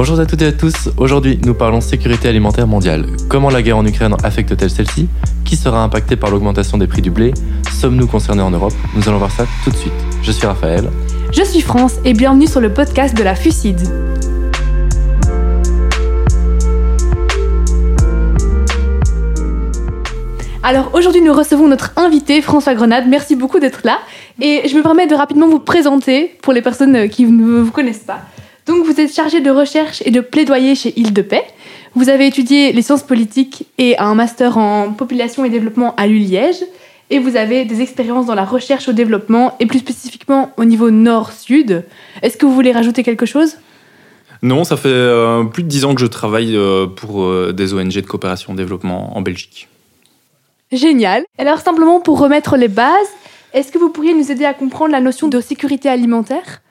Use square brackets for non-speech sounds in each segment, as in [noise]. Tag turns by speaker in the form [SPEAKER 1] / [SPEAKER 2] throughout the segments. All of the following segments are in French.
[SPEAKER 1] Bonjour à toutes et à tous. Aujourd'hui, nous parlons sécurité alimentaire mondiale. Comment la guerre en Ukraine affecte-t-elle celle-ci Qui sera impacté par l'augmentation des prix du blé Sommes-nous concernés en Europe Nous allons voir ça tout de suite. Je suis Raphaël.
[SPEAKER 2] Je suis France et bienvenue sur le podcast de la FUCID. Alors aujourd'hui, nous recevons notre invité François Grenade. Merci beaucoup d'être là. Et je me permets de rapidement vous présenter pour les personnes qui ne vous connaissent pas. Donc vous êtes chargé de recherche et de plaidoyer chez Île de Paix. Vous avez étudié les sciences politiques et un master en population et développement à l'ULiège. Et vous avez des expériences dans la recherche au développement et plus spécifiquement au niveau nord-sud. Est-ce que vous voulez rajouter quelque chose?
[SPEAKER 3] Non, ça fait euh, plus de dix ans que je travaille euh, pour euh, des ONG de coopération au développement en Belgique.
[SPEAKER 2] Génial. Alors simplement pour remettre les bases, est-ce que vous pourriez nous aider à comprendre la notion de sécurité alimentaire?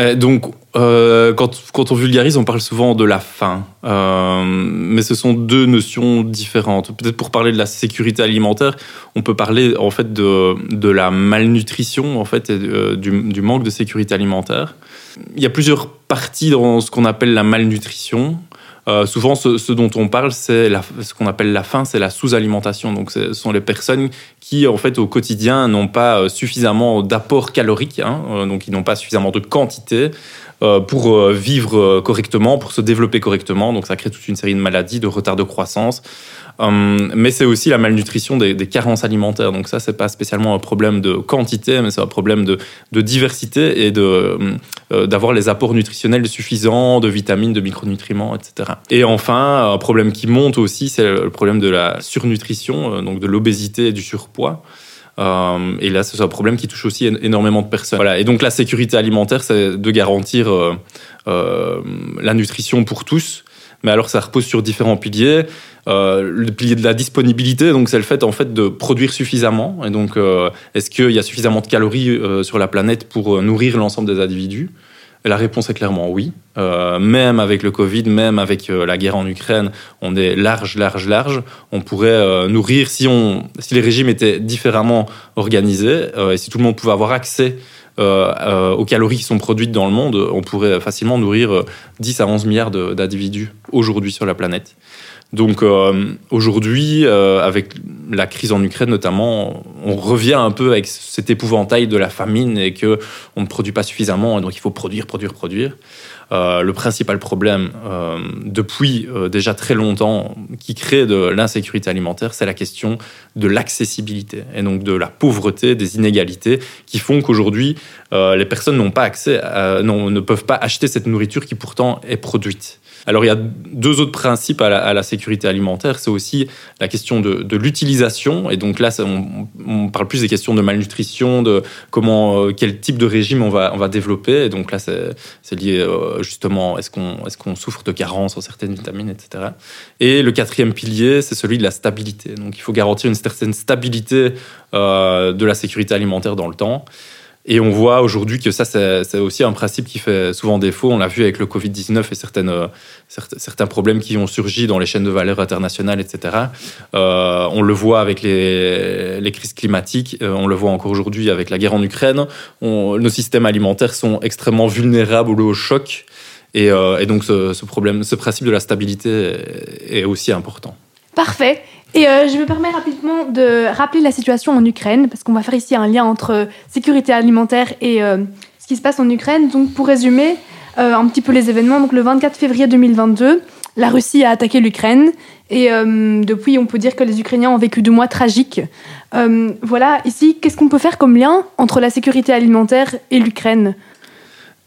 [SPEAKER 3] Euh, donc, euh, quand, on vulgarise, on parle souvent de la faim. Euh, mais ce sont deux notions différentes. Peut-être pour parler de la sécurité alimentaire, on peut parler en fait de, de la malnutrition en fait, et du, manque de sécurité alimentaire. Il y a plusieurs parties dans ce qu'on appelle la malnutrition. Euh, souvent, ce, dont on parle, c'est ce qu'on appelle la faim, c'est la sous-alimentation. Donc, ce sont les personnes qui, en fait, au quotidien, n'ont pas euh, suffisamment d'apport calorique, hein, euh, donc ils n'ont pas suffisamment de quantité pour vivre correctement, pour se développer correctement. Donc, ça crée toute une série de maladies, de retard de croissance. Hum, mais c'est aussi la malnutrition des, carences alimentaires. Donc ça, c'est pas spécialement un problème de quantité, mais c'est un problème de, diversité et hum, euh, d'avoir les apports nutritionnels suffisants de vitamines, de micronutriments, etc. Et enfin, un problème qui monte aussi, c'est le problème de la surnutrition, euh, donc de l'obésité et du surpoids. Euh, et là, c'est un problème qui touche aussi énormément de personnes. Voilà. Et donc, la sécurité alimentaire, c'est de garantir la nutrition pour tous. Mais alors, ça repose sur différents piliers. Euh, le pilier de la disponibilité, donc c'est le fait en fait de produire suffisamment. Et donc, euh, est-ce qu'il y a suffisamment de calories euh, sur la planète pour nourrir l'ensemble des individus? La réponse est clairement oui. même avec le Covid, même avec la guerre en Ukraine, on est large, large, large. On pourrait nourrir si on, si les régimes étaient différemment organisés et si tout le monde pouvait avoir accès aux calories qui sont produites dans le monde, on pourrait facilement nourrir 10 à 11 milliards d'individus aujourd'hui sur la planète. Donc euh, aujourd'hui, euh, avec la crise en Ukraine notamment, on revient un peu avec cet épouvantail de la famine et que on ne produit pas suffisamment, et donc il faut produire, produire, produire. Euh, le principal problème depuis déjà très longtemps qui crée de l'insécurité alimentaire, c'est la question de l'accessibilité et donc de la pauvreté, des inégalités qui font qu'aujourd'hui les personnes n'ont pas accès, ne peuvent pas acheter cette nourriture qui pourtant est produite. Alors il y a deux autres principes à la, sécurité alimentaire. C'est aussi la question de, l'utilisation. Et donc là, on, parle plus des questions de malnutrition, de comment, euh, quel type de régime on va, développer. Et donc là, c'est lié euh, justement, est-ce qu'on est qu'on souffre de carence en certaines vitamines, etc. Et le quatrième pilier, c'est celui de la stabilité. Donc il faut garantir une certaine stabilité euh, de la sécurité alimentaire dans le temps. Et on voit aujourd'hui que ça, c'est aussi un principe qui fait souvent défaut. On l'a vu avec le Covid-19 et euh, certains problèmes qui ont surgi dans les chaînes de valeur internationales, etc. Euh, on le voit avec les, les crises climatiques, euh, on le voit encore aujourd'hui avec la guerre en Ukraine. nos systèmes alimentaires sont extrêmement vulnérables au choc. Et, donc ce, problème, ce principe de la stabilité est aussi important.
[SPEAKER 2] Parfait. Et euh, je me permets rapidement de rappeler la situation en Ukraine, parce qu'on va faire ici un lien entre sécurité alimentaire et euh, ce qui se passe en Ukraine. Donc, pour résumer euh, un petit peu les événements, donc le 24 février 2022, la Russie a attaqué l'Ukraine. Et depuis, on peut dire que les Ukrainiens ont vécu deux mois tragiques. voilà, ici, qu'est-ce qu'on peut faire comme lien entre la sécurité alimentaire et l'Ukraine?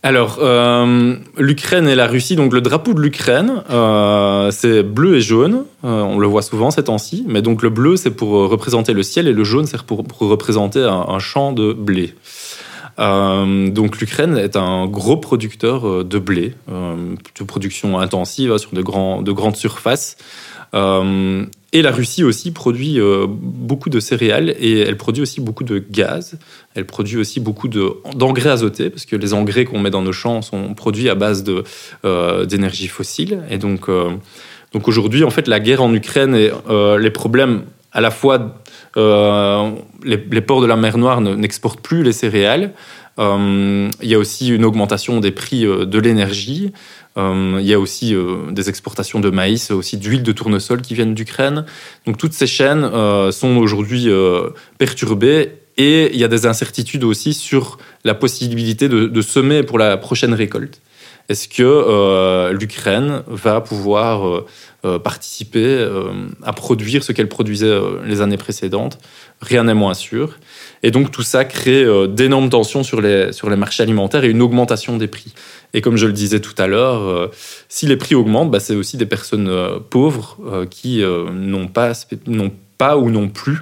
[SPEAKER 3] Alors, euh, l'Ukraine et la Russie, donc le drapeau de l'Ukraine, euh, c'est bleu et jaune. Euh, on le voit souvent ces temps-ci. Mais donc le bleu, c'est pour représenter le ciel et le jaune, c'est pour, représenter un, champ de blé. Donc l'Ukraine est un gros producteur de blé, de production intensive hein, sur de, grandes surfaces. Et la Russie aussi produit euh, beaucoup de céréales et elle produit aussi beaucoup de gaz. Elle produit aussi beaucoup d'engrais azotés parce que les engrais qu'on met dans nos champs sont produits à base euh, d'énergie fossile. Et donc, euh, donc aujourd'hui, en fait, la guerre en Ukraine et les problèmes à la fois les, ports de la mer Noire n'exportent plus les céréales. il y a aussi une augmentation des prix de l'énergie. il y a aussi des exportations de maïs, aussi d'huile de tournesol qui viennent d'Ukraine. Donc toutes ces chaînes sont aujourd'hui perturbées et il y a des incertitudes aussi sur la possibilité de, semer pour la prochaine récolte. Est-ce que euh, l'Ukraine va pouvoir euh, euh, participer à produire ce qu'elle produisait les années précédentes? Rien n'est moins sûr. Et donc tout ça crée d'énormes tensions sur les, sur les marchés alimentaires et une augmentation des prix. Et comme je le disais tout à l'heure, si les prix augmentent, bah, c'est aussi des personnes pauvres qui n'ont pas, pas ou n'ont plus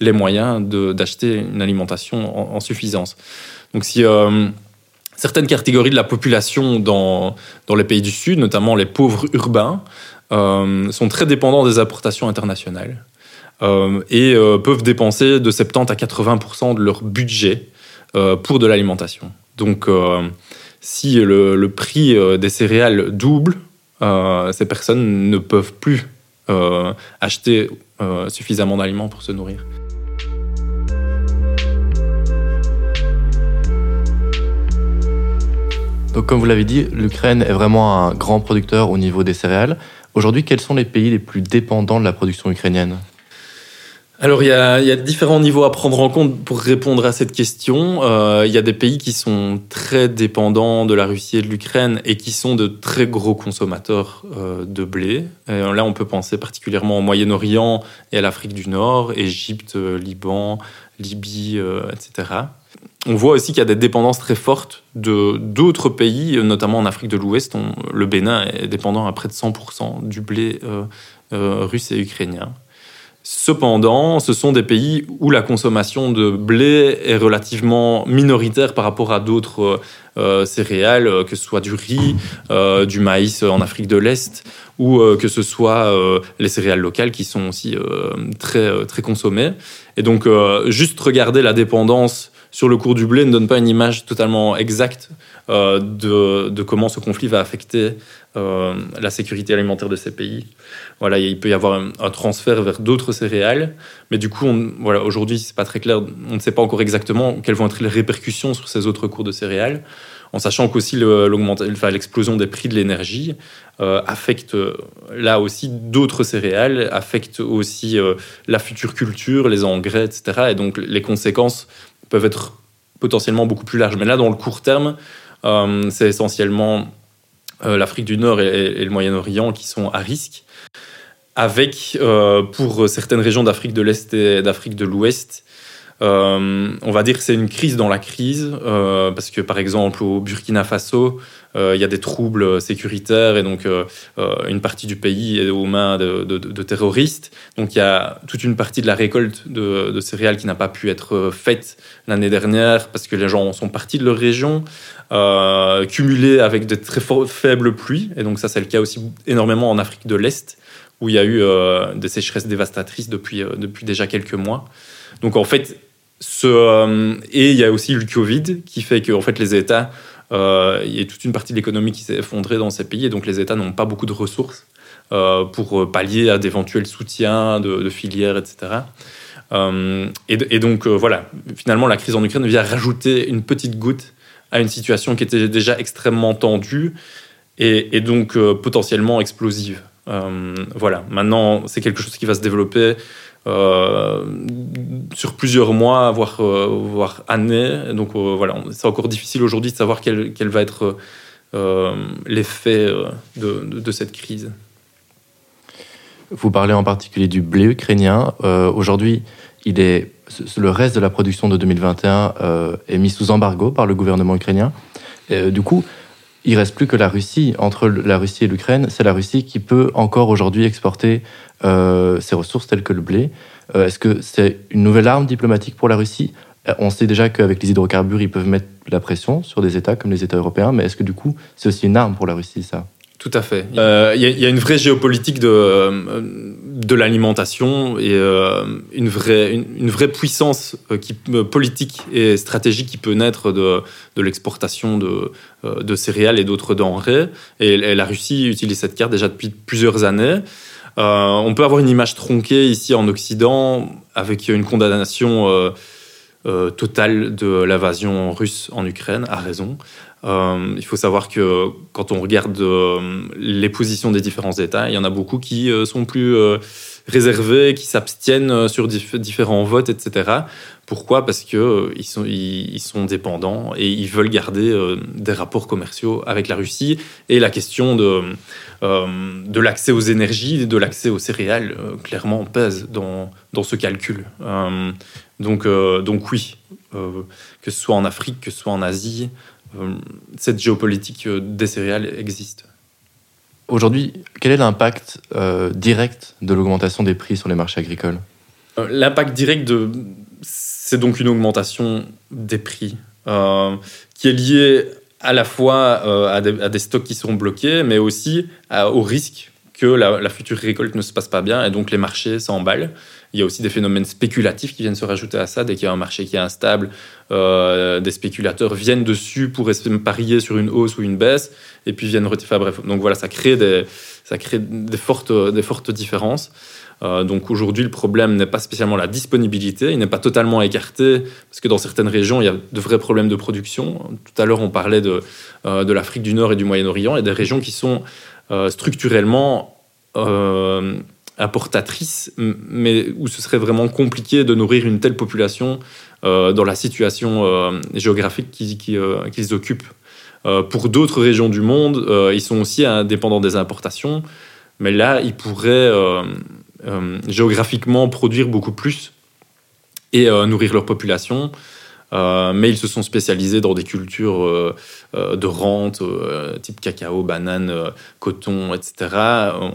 [SPEAKER 3] les moyens d'acheter une alimentation en, suffisance. Donc si certaines catégories de la population dans, dans les pays du Sud, notamment les pauvres urbains, euh, sont très dépendants des importations internationales euh, et peuvent dépenser de 70 à 80% de leur budget pour de l'alimentation. Donc si le, prix des céréales double, ces personnes ne peuvent plus acheter suffisamment d'aliments pour se nourrir.
[SPEAKER 1] Donc, comme vous l'avez dit, l'Ukraine est vraiment un grand producteur au niveau des céréales. Aujourd'hui, quels sont les pays les plus dépendants de la production ukrainienne?
[SPEAKER 3] Alors, il y, a, différents niveaux à prendre en compte pour répondre à cette question. Euh, il y a des pays qui sont très dépendants de la Russie et de l'Ukraine et qui sont de très gros consommateurs euh, de blé. là, on peut penser particulièrement au Moyen-Orient et à l'Afrique du Nord, Égypte, Liban, Libye, etc on voit aussi qu'il y a des dépendances très fortes de d'autres pays, notamment en Afrique de l'Ouest. Le Bénin est dépendant à près de 100% du blé euh, euh, russe et ukrainien. Cependant, ce sont des pays où la consommation de blé est relativement minoritaire par rapport à d'autres euh, céréales, que ce soit du riz, du maïs en Afrique de l'Est, ou que ce soit les céréales locales qui sont aussi très, très consommées. Et donc, juste regarder la dépendance sur le cours du blé ne donne pas une image totalement exacte euh, de, comment ce conflit va affecter euh, la sécurité alimentaire de ces pays. Voilà, il peut y avoir un, transfert vers d'autres céréales, mais du coup, on, voilà, aujourd'hui, c'est pas très clair. On ne sait pas encore exactement quelles vont être les répercussions sur ces autres cours de céréales, en sachant qu'aussi l'explosion des prix de l'énergie euh, affecte là aussi d'autres céréales, affecte aussi la future culture, les engrais, etc. Et donc les conséquences peuvent être potentiellement beaucoup plus larges. Mais là, dans le court terme, euh, c'est essentiellement euh, l'Afrique du Nord et, le Moyen-Orient qui sont à risque, avec, euh, pour certaines régions d'Afrique de l'Est et d'Afrique de l'Ouest, on va dire que c'est une crise dans la crise, parce que par exemple au Burkina Faso, il y a des troubles sécuritaires et donc une partie du pays est aux mains de, terroristes. Donc il y a toute une partie de la récolte de, céréales qui n'a pas pu être faite l'année dernière parce que les gens sont partis de leur région, euh, avec de très faibles pluies. Et donc ça, c'est le cas aussi énormément en Afrique de l'Est, où il y a eu euh, des sécheresses dévastatrices depuis, euh, depuis déjà quelques mois. Donc en fait, euh, et il y a aussi le Covid qui fait que fait, les États, il y a toute une partie de l'économie qui s'est effondrée dans ces pays, et donc les États n'ont pas beaucoup de ressources pour pallier à d'éventuels soutiens de, filières, etc. Euh, et, donc euh, voilà, finalement, la crise en Ukraine vient rajouter une petite goutte à une situation qui était déjà extrêmement tendue et, donc euh, potentiellement explosive. voilà, maintenant, c'est quelque chose qui va se développer sur plusieurs mois, voire, voire années. Donc voilà, c'est encore difficile aujourd'hui de savoir quel, quel va être l'effet de, de, cette crise.
[SPEAKER 1] Vous parlez en particulier du blé ukrainien. aujourd'hui, il est, le reste de la production de 2021 euh, est mis sous embargo par le gouvernement ukrainien. Euh, du coup, il reste plus que la Russie. Entre la Russie et l'Ukraine, c'est la Russie qui peut encore aujourd'hui exporter euh, ses ressources telles que le blé. Est-ce que c'est une nouvelle arme diplomatique pour la Russie? On sait déjà qu'avec les hydrocarbures, ils peuvent mettre la pression sur des États comme les États européens, mais est-ce que du coup, c'est aussi une arme pour la Russie, ça?
[SPEAKER 3] Tout à fait. Il y, a une vraie géopolitique de, de l'alimentation et euh, une, vraie, une, vraie puissance euh, qui, euh, politique et stratégique qui peut naître de, de l'exportation de, de, céréales et d'autres denrées. Et, la Russie utilise cette carte déjà depuis plusieurs années. on peut avoir une image tronquée ici en Occident avec une condamnation totale de l'invasion russe en Ukraine, à raison. Euh, il faut savoir que quand on regarde euh, les positions des différents États, il y en a beaucoup qui euh, sont plus réservés, qui s'abstiennent sur différents votes, etc. Pourquoi? Parce qu'ils ils sont, dépendants et ils veulent garder des rapports commerciaux avec la Russie. Et la question de, l'accès aux énergies, de l'accès aux céréales, clairement pèse dans, ce calcul. donc, donc oui, que ce soit en Afrique, que ce soit en Asie, cette géopolitique euh, des céréales existe.
[SPEAKER 1] Aujourd'hui, quel est l'impact euh, direct de l'augmentation des prix sur les marchés agricoles?
[SPEAKER 3] L'impact direct, de, c'est donc une augmentation des prix qui est liée à la fois à, des, stocks qui seront bloqués, mais aussi au risque que la, future récolte ne se passe pas bien et donc les marchés s'emballent. Il y a aussi des phénomènes spéculatifs qui viennent se rajouter à ça. Dès qu'il y a un marché qui est instable, euh, des spéculateurs viennent dessus pour parier sur une hausse ou une baisse, et puis viennent retirer. bref, donc voilà, ça crée des, ça crée des, fortes, des fortes différences. Euh, donc aujourd'hui, le problème n'est pas spécialement la disponibilité, il n'est pas totalement écarté, parce que dans certaines régions, il y a de vrais problèmes de production. Tout à l'heure, on parlait de, euh, de l'Afrique du Nord et du Moyen-Orient, et des régions qui sont structurellement importatrice, mais où ce serait vraiment compliqué de nourrir une telle population euh, dans la situation euh, géographique euh, qu'ils occupent. pour d'autres régions du monde, ils sont aussi indépendants des importations, mais là, ils pourraient géographiquement produire beaucoup plus et nourrir leur population. Euh, mais ils se sont spécialisés dans des cultures euh, euh, de rente, type cacao, banane, coton, etc.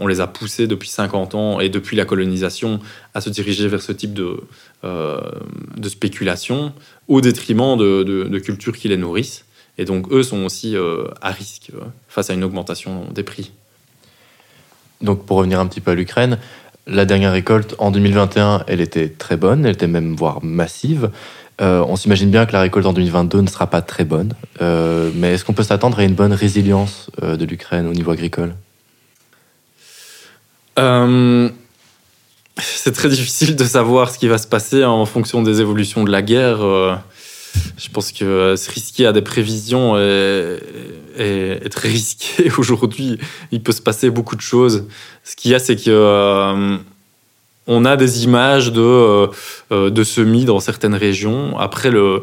[SPEAKER 3] On les a poussés depuis 50 ans et depuis la colonisation à se diriger vers ce type de, de spéculation au détriment de, de, cultures qui les nourrissent. Et donc, eux sont aussi à risque face à une augmentation des prix.
[SPEAKER 1] Donc, pour revenir un petit peu à l'Ukraine, la dernière récolte en 2021, elle était très bonne, elle était même voire massive. Euh, on s'imagine bien que la récolte en 2022 ne sera pas très bonne, euh, mais est-ce qu'on peut s'attendre à une bonne résilience euh, de l'Ukraine au niveau agricole?
[SPEAKER 3] C'est très difficile de savoir ce qui va se passer en fonction des évolutions de la guerre. je pense que se risquer à des prévisions est, est très risqué [laughs] aujourd'hui. Il peut se passer beaucoup de choses. Ce qu'il y a, c'est que on a des images de, euh, euh, de semis dans certaines régions. Après, le,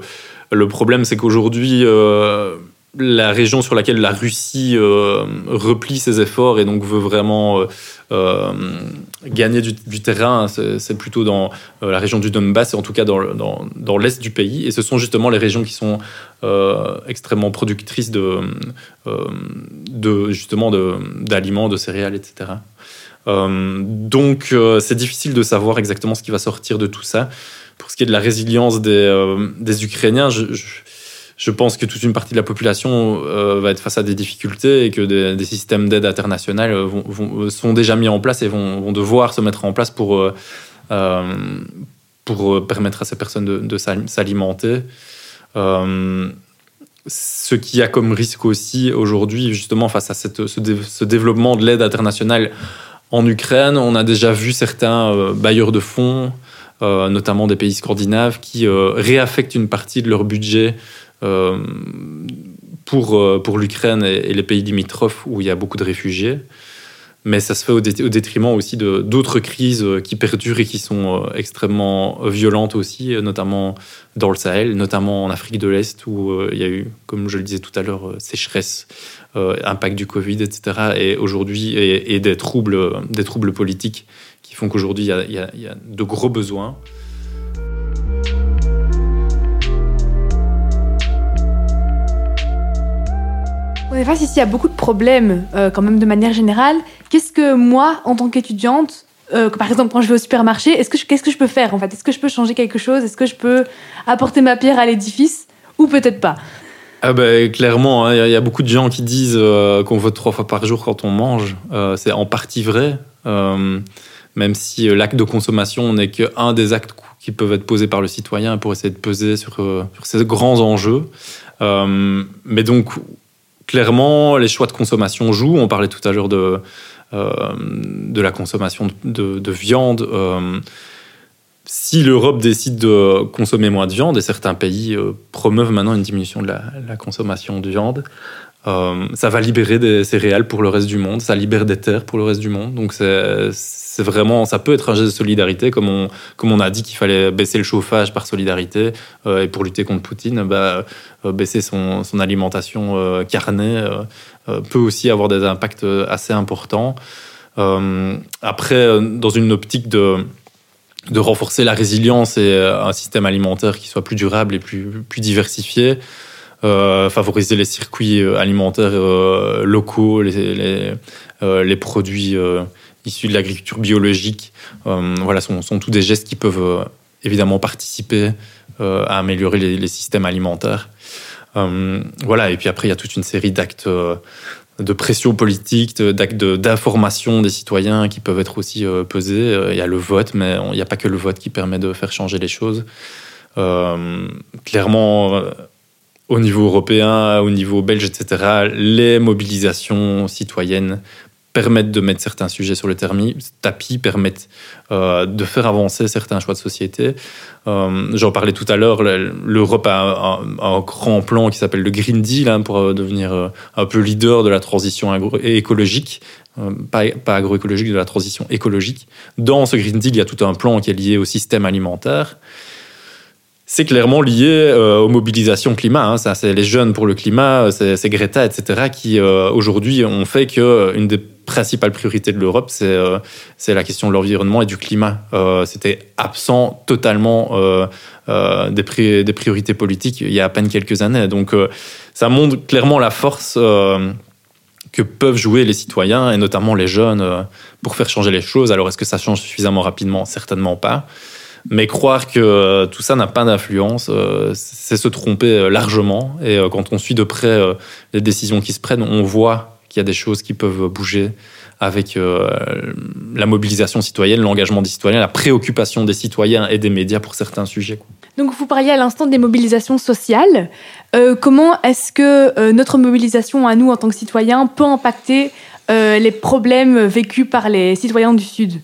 [SPEAKER 3] le problème, c'est qu'aujourd'hui, euh, la région sur laquelle la Russie replie ses efforts et donc veut vraiment gagner du, terrain, c'est plutôt dans la région du Donbass, et en tout cas dans, dans, l'est du pays. Et ce sont justement les régions qui sont extrêmement productrices de, de d'aliments, de céréales, etc. Euh, donc euh, c'est difficile de savoir exactement ce qui va sortir de tout ça. Pour ce qui est de la résilience des, euh, Ukrainiens, je, pense que toute une partie de la population va être face à des difficultés et que des, systèmes d'aide internationale sont déjà mis en place et vont, devoir se mettre en place pour, permettre à ces personnes de, s'alimenter. ce qui a comme risque aussi aujourd'hui, justement, face à ce développement de l'aide internationale en Ukraine, on a déjà vu certains euh, bailleurs de fonds, euh, notamment des pays scandinaves, qui euh, réaffectent une partie de leur budget pour, pour l'Ukraine et, les pays limitrophes où il y a beaucoup de réfugiés. Mais ça se fait au, détriment aussi d'autres crises qui perdurent et qui sont extrêmement violentes aussi, notamment dans le Sahel, notamment en Afrique de l'Est, où il y a eu, comme je le disais tout à l'heure, sécheresse impact du Covid, etc. Et aujourd'hui, et, des troubles, des troubles politiques qui font qu'aujourd'hui il y, a de gros besoins.
[SPEAKER 2] On est face ici à beaucoup de problèmes, euh, quand même de manière générale. Qu'est-ce que moi, en tant qu'étudiante, euh, par exemple quand je vais au supermarché, est-ce que qu'est-ce que je peux faire en fait? Est-ce que je peux changer quelque chose? Est-ce que je peux apporter ma pierre à l'édifice? Ou peut-être pas?
[SPEAKER 3] Ah bah, clairement, il hein, y, a beaucoup de gens qui disent euh, qu'on vote trois fois par jour quand on mange. Euh, c'est en partie vrai, euh, même si l'acte de consommation n'est qu'un des actes qui peuvent être posés par le citoyen pour essayer de peser sur, ces grands enjeux. mais donc, clairement, les choix de consommation jouent. On parlait tout à l'heure de, de la consommation de viande si l'Europe décide de consommer moins de viande, et certains pays euh, promeuvent maintenant une diminution de la, consommation de viande, euh, ça va libérer des céréales pour le reste du monde, ça libère des terres pour le reste du monde. Donc c'est vraiment, ça peut être un geste de solidarité, comme on, comme on a dit qu'il fallait baisser le chauffage par solidarité euh, et pour lutter contre Poutine, bah, baisser son, son alimentation carnée peut aussi avoir des impacts assez importants. après, dans une optique de de renforcer la résilience et euh, un système alimentaire qui soit plus durable et plus, plus diversifié, euh, favoriser les circuits euh, alimentaires locaux, les, les, produits issus de l'agriculture biologique. voilà, sont, sont tous des gestes qui peuvent évidemment participer à améliorer les, les systèmes alimentaires. voilà, et puis après, il y a toute une série d'actes de pression politique, d'information des citoyens qui peuvent être aussi euh, pesés. Euh, il y a le vote, mais il n'y a pas que le vote qui permet de faire changer les choses. Euh, clairement, au niveau européen, au niveau belge, etc., les mobilisations citoyennes permettent de mettre certains sujets sur le tapis, permettent euh, de faire avancer certains choix de société. Euh, j'en parlais tout à l'heure, l'Europe a un, grand plan qui s'appelle le Green Deal hein, pour euh, devenir un peu leader de la transition écologique, pas, agroécologique, de la transition écologique. Dans ce Green Deal, il y a tout un plan qui est lié au système alimentaire c'est clairement lié aux mobilisations climat. Hein. C'est les jeunes pour le climat, c'est Greta, etc., qui aujourd'hui ont fait que une des principale priorité de l'Europe, c'est euh, la question de l'environnement et du climat. Euh, C'était absent totalement euh, euh des, des, priorités politiques il y a à peine quelques années. Donc ça montre clairement la force que peuvent jouer les citoyens, et notamment les jeunes, pour faire changer les choses. Alors est-ce que ça change suffisamment rapidement? Certainement pas. Mais croire que tout ça n'a pas d'influence, c'est se tromper largement. Et quand on suit de près les décisions qui se prennent, on voit il y a des choses qui peuvent bouger avec euh, la mobilisation citoyenne, l'engagement des citoyens, la préoccupation des citoyens et des médias pour certains sujets.
[SPEAKER 2] Donc vous parliez à l'instant des mobilisations sociales. Euh, comment est-ce que euh, notre mobilisation à nous en tant que citoyens peut impacter les problèmes vécus par les citoyens du Sud?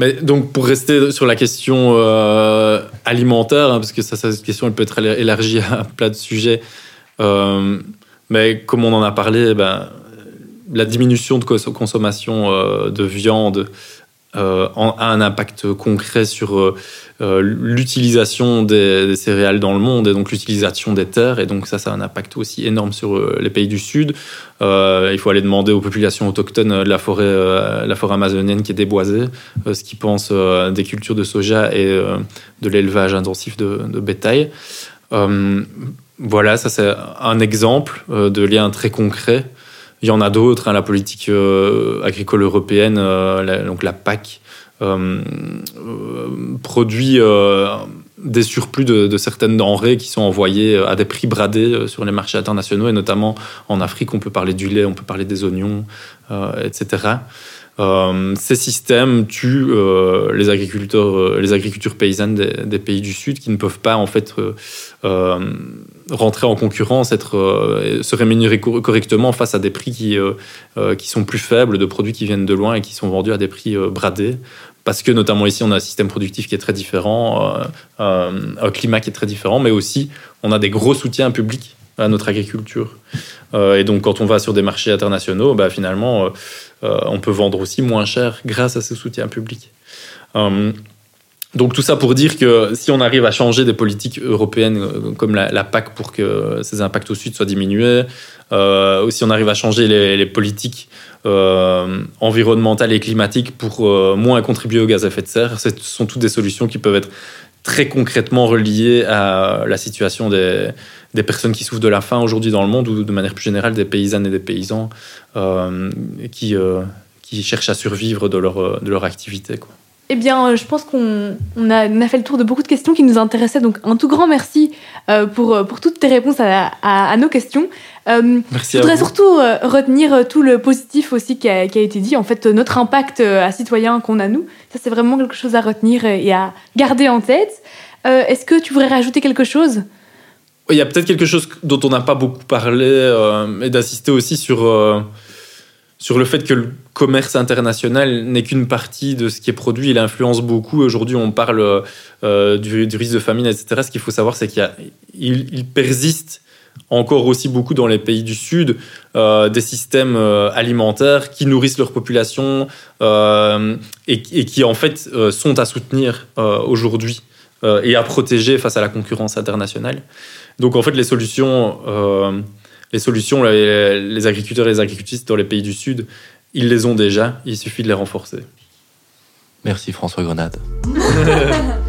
[SPEAKER 3] Mais donc pour rester sur la question alimentaire, hein, parce que ça, cette question elle peut être élargie à plein de sujets. Mais comme on en a parlé, eh ben, la diminution de consommation euh, de viande euh, a un impact concret sur euh, l'utilisation des, céréales dans le monde et donc l'utilisation des terres. Et donc ça, ça a un impact aussi énorme sur les pays du Sud. il faut aller demander aux populations autochtones de la forêt, la forêt amazonienne qui est déboisée, ce qu'ils pensent des cultures de soja et de l'élevage intensif de, de bétail. Voilà, ça c'est un exemple euh, de lien très concret. Il y en a d'autres. Hein, la politique euh, agricole européenne, euh, donc la PAC, produit des surplus de, certaines denrées qui sont envoyées à des prix bradés sur les marchés internationaux et notamment en Afrique. On peut parler du lait, on peut parler des oignons, etc. ces systèmes tuent les agriculteurs, les agricultures paysannes des, des, pays du Sud qui ne peuvent pas en fait rentrer en concurrence, être, euh, se rémunérer correctement face à des prix qui, euh, euh, qui sont plus faibles, de produits qui viennent de loin et qui sont vendus à des prix bradés. Parce que notamment ici, on a un système productif qui est très différent, un climat qui est très différent, mais aussi on a des gros soutiens publics à notre agriculture. et donc quand on va sur des marchés internationaux, bah, finalement, on peut vendre aussi moins cher grâce à ce soutien public. Donc tout ça pour dire que si on arrive à changer des politiques européennes euh, comme la, PAC pour que ces impacts au sud soient diminués, euh, si on arrive à changer les, politiques euh, environnementales et climatiques pour euh, moins contribuer aux gaz à effet de serre, ce sont toutes des solutions qui peuvent être très concrètement reliées à la situation des, personnes qui souffrent de la faim aujourd'hui dans le monde ou de manière plus générale des paysannes et des paysans qui, cherchent à survivre de leur, activité.
[SPEAKER 2] Eh bien, euh, je pense qu'on a, fait le tour de beaucoup de questions qui nous intéressaient. Donc, un tout grand merci euh, pour, euh, pour toutes tes réponses à, nos questions.
[SPEAKER 3] merci
[SPEAKER 2] je voudrais surtout retenir tout le positif aussi qui a, été dit. En fait, notre impact à citoyen qu'on a, nous, ça, c'est vraiment quelque chose à retenir et à garder en tête. Est-ce que tu voudrais rajouter quelque chose?
[SPEAKER 3] Il y a peut-être quelque chose dont on n'a pas beaucoup parlé euh, et d'assister aussi sur, euh, sur le fait que le commerce international n'est qu'une partie de ce qui est produit. Il influence beaucoup. Aujourd'hui, on parle euh, du, risque de famine, etc. Ce qu'il faut savoir, c'est qu'il il, il persiste encore aussi beaucoup dans les pays du Sud euh, des systèmes euh, alimentaires qui nourrissent leur population et, qui en fait sont à soutenir aujourd'hui et à protéger face à la concurrence internationale. Donc en fait, les solutions, les, solutions les, les, agriculteurs et les agricultrices dans les pays du Sud, ils les ont déjà, il suffit de les renforcer.
[SPEAKER 1] Merci François Grenade. [laughs]